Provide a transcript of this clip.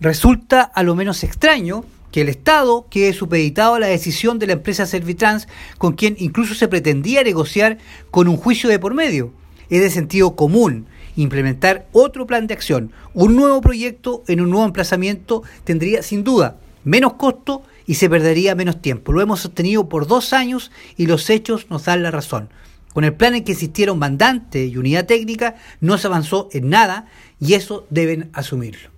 Resulta a lo menos extraño que el Estado quede supeditado a la decisión de la empresa Servitrans, con quien incluso se pretendía negociar con un juicio de por medio. Es de sentido común implementar otro plan de acción, un nuevo proyecto en un nuevo emplazamiento tendría sin duda menos costo y se perdería menos tiempo. Lo hemos sostenido por dos años y los hechos nos dan la razón. Con el plan en que existieron mandante y unidad técnica no se avanzó en nada y eso deben asumirlo.